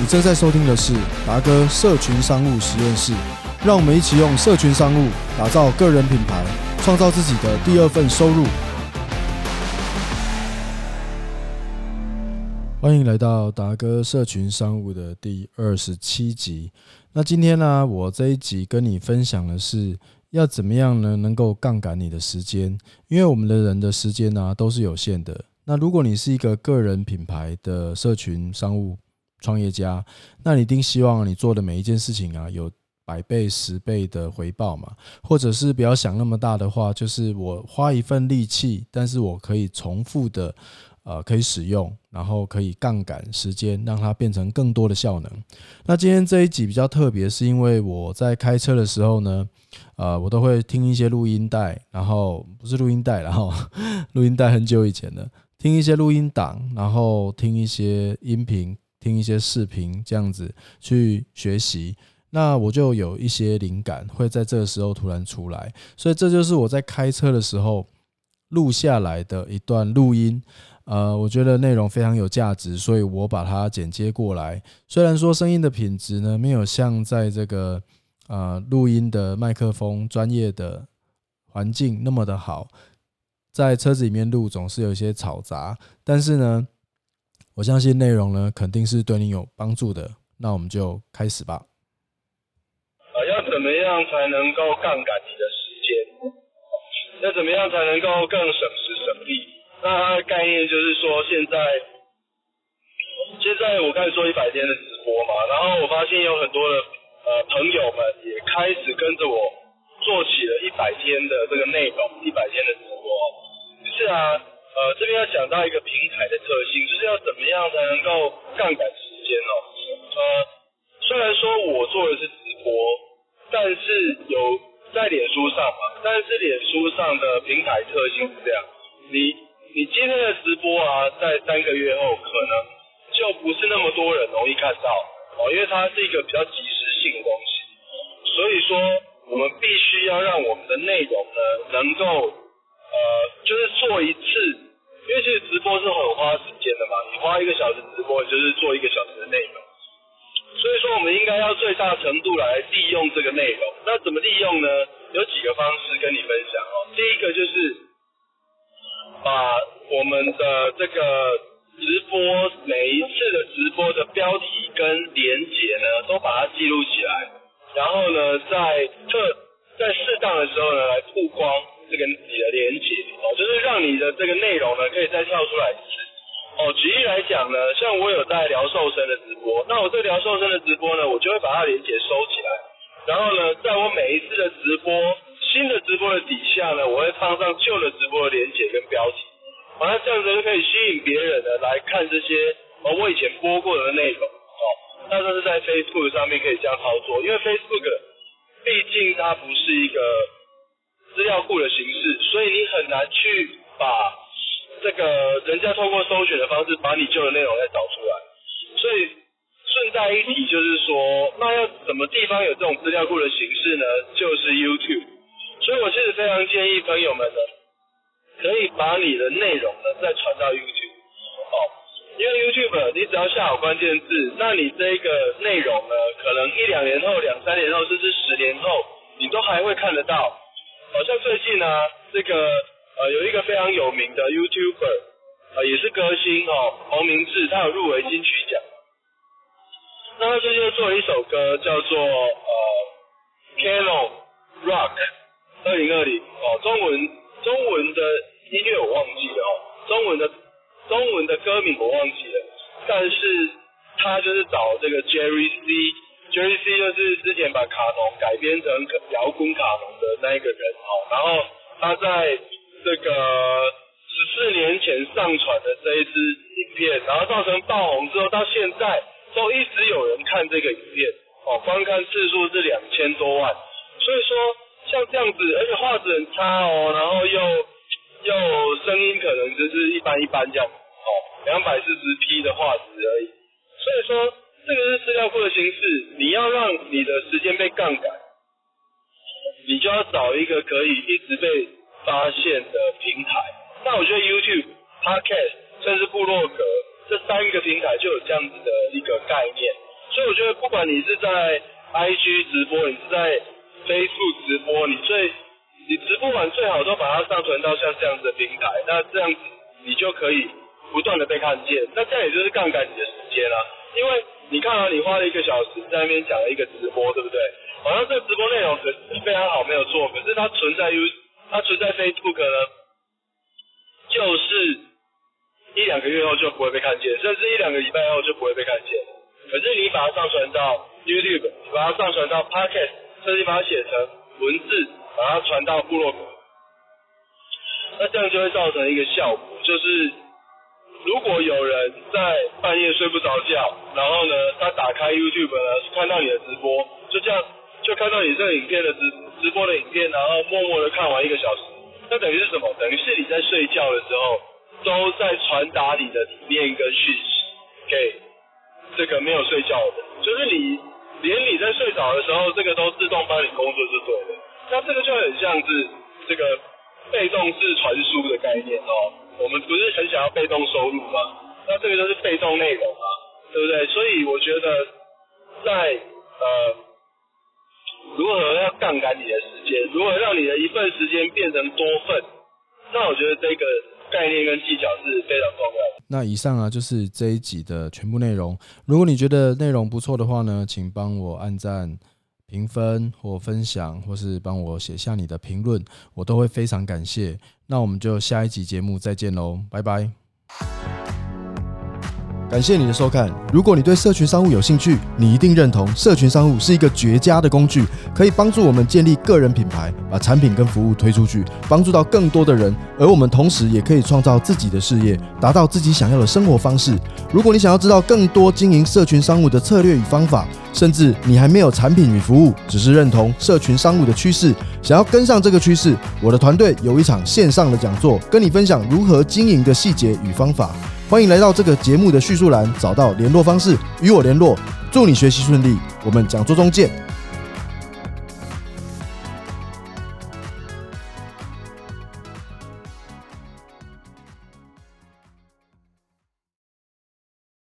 你正在收听的是达哥社群商务实验室，让我们一起用社群商务打造个人品牌，创造自己的第二份收入。欢迎来到达哥社群商务的第二十七集。那今天呢，我这一集跟你分享的是要怎么样呢，能够杠杆你的时间，因为我们的人的时间呢都是有限的。那如果你是一个个人品牌的社群商务，创业家，那你一定希望你做的每一件事情啊，有百倍、十倍的回报嘛？或者是不要想那么大的话，就是我花一份力气，但是我可以重复的，呃，可以使用，然后可以杠杆时间，让它变成更多的效能。那今天这一集比较特别，是因为我在开车的时候呢，呃，我都会听一些录音带，然后不是录音带，然 后录音带很久以前的，听一些录音档，然后听一些音频。听一些视频，这样子去学习，那我就有一些灵感会在这个时候突然出来，所以这就是我在开车的时候录下来的一段录音。呃，我觉得内容非常有价值，所以我把它剪接过来。虽然说声音的品质呢没有像在这个呃录音的麦克风专业的环境那么的好，在车子里面录总是有一些嘈杂，但是呢。我相信内容呢肯定是对你有帮助的，那我们就开始吧。啊，要怎么样才能够杠杆你的时间？要怎么样才能够更省时省力？那它的概念就是说，现在现在我开始做一百天的直播嘛，然后我发现有很多的呃朋友们也开始跟着我做起了一百天的这个内容，一百天的直播。是啊。呃，这边要讲到一个平台的特性，就是要怎么样才能够杠杆时间哦。呃，虽然说我做的是直播，但是有在脸书上嘛，但是脸书上的平台特性是这样，你你今天的直播啊，在三个月后可能就不是那么多人容易看到哦，因为它是一个比较即时性的东西，所以说我们必须要让我们的内容呢，能够呃，就是做一次。因为其实直播是很花时间的嘛，你花一个小时直播，就是做一个小时的内容，所以说我们应该要最大程度来利用这个内容。那怎么利用呢？有几个方式跟你分享哦。第一个就是把我们的这个直播每一次的直播的标题跟连结呢，都把它记录起来，然后呢，在特在适当的时候呢，来曝光。这个内容呢，可以再跳出来一次哦。举例来讲呢，像我有在聊瘦身的直播，那我这聊瘦身的直播呢，我就会把它连接收起来，然后呢，在我每一次的直播新的直播的底下呢，我会放上旧的直播的连接跟标题，完了这样子就可以吸引别人呢来看这些哦我以前播过的内容哦。那这是在 Facebook 上面可以这样操作，因为 Facebook 毕竟它不是一个。资料库的形式，所以你很难去把这个人家透过搜寻的方式把你旧的内容再找出来。所以顺带一提就是说，那要什么地方有这种资料库的形式呢？就是 YouTube。所以我其实非常建议朋友们呢，可以把你的内容呢再传到 YouTube。哦，因为 YouTube 你只要下好关键字，那你这个内容呢，可能一两年后、两三年后，甚至十年后，你都还会看得到。好像最近呢，这个呃有一个非常有名的 YouTuber，呃也是歌星哦，黄明志，他有入围金曲奖。那他最近做了一首歌，叫做呃 Canon Rock 二零二零哦，中文中文的音乐我忘记了哦，中文的中文的歌名我忘记了，但是他就是找这个 Jerry C。Jerry C 就是之前把卡农改编成摇滚卡农的那一个人哦，然后他在这个十四年前上传的这一支影片，然后造成爆红之后，到现在都一直有人看这个影片哦，观看次数是两千多万，所以说像这样子，而且画质很差哦，然后又又声音可能就是一般一般这样哦，两百四十 P 的画质而已，所以说。这个是资料库的形式，你要让你的时间被杠杆，你就要找一个可以一直被发现的平台。那我觉得 YouTube、Podcast 甚至部落格这三个平台就有这样子的一个概念。所以我觉得不管你是在 IG 直播，你是在 Facebook 直播，你最你直播完最好都把它上传到像这样子的平台，那这样子你就可以不断的被看见，那这样也就是杠杆你的时间啦。因为你看啊，你花了一个小时在那边讲了一个直播，对不对？好像这个直播内容可是非常好，没有错。可是它存在 U，它存在 Facebook 呢，就是一两个月后就不会被看见，甚至一两个礼拜后就不会被看见。可是你把它上传到 YouTube，把它上传到 Podcast，甚至把它写成文字，把它传到部落格，那这样就会造成一个效果，就是如果有人在半夜睡不着觉，然后呢，他打开 YouTube 呢，看到你的直播，就这样就看到你这个影片的直直播的影片，然后默默的看完一个小时，那等于是什么？等于是你在睡觉的时候都在传达你的理念跟讯息给这个没有睡觉的，就是你连你在睡着的时候，这个都自动帮你工作就对了。那这个就很像是这个被动式传输的概念哦。我们不是很想要被动收入吗？那这个就是被动内容嘛，对不对？所以我觉得在呃杠杆你的时间，如何让你的一份时间变成多份，那我觉得这个概念跟技巧是非常重要的。那以上啊就是这一集的全部内容。如果你觉得内容不错的话呢，请帮我按赞、评分或分享，或是帮我写下你的评论，我都会非常感谢。那我们就下一集节目再见喽，拜拜。感谢你的收看。如果你对社群商务有兴趣，你一定认同社群商务是一个绝佳的工具，可以帮助我们建立个人品牌，把产品跟服务推出去，帮助到更多的人。而我们同时也可以创造自己的事业，达到自己想要的生活方式。如果你想要知道更多经营社群商务的策略与方法，甚至你还没有产品与服务，只是认同社群商务的趋势，想要跟上这个趋势，我的团队有一场线上的讲座，跟你分享如何经营的细节与方法。欢迎来到这个节目的叙述栏，找到联络方式与我联络。祝你学习顺利，我们讲座中见。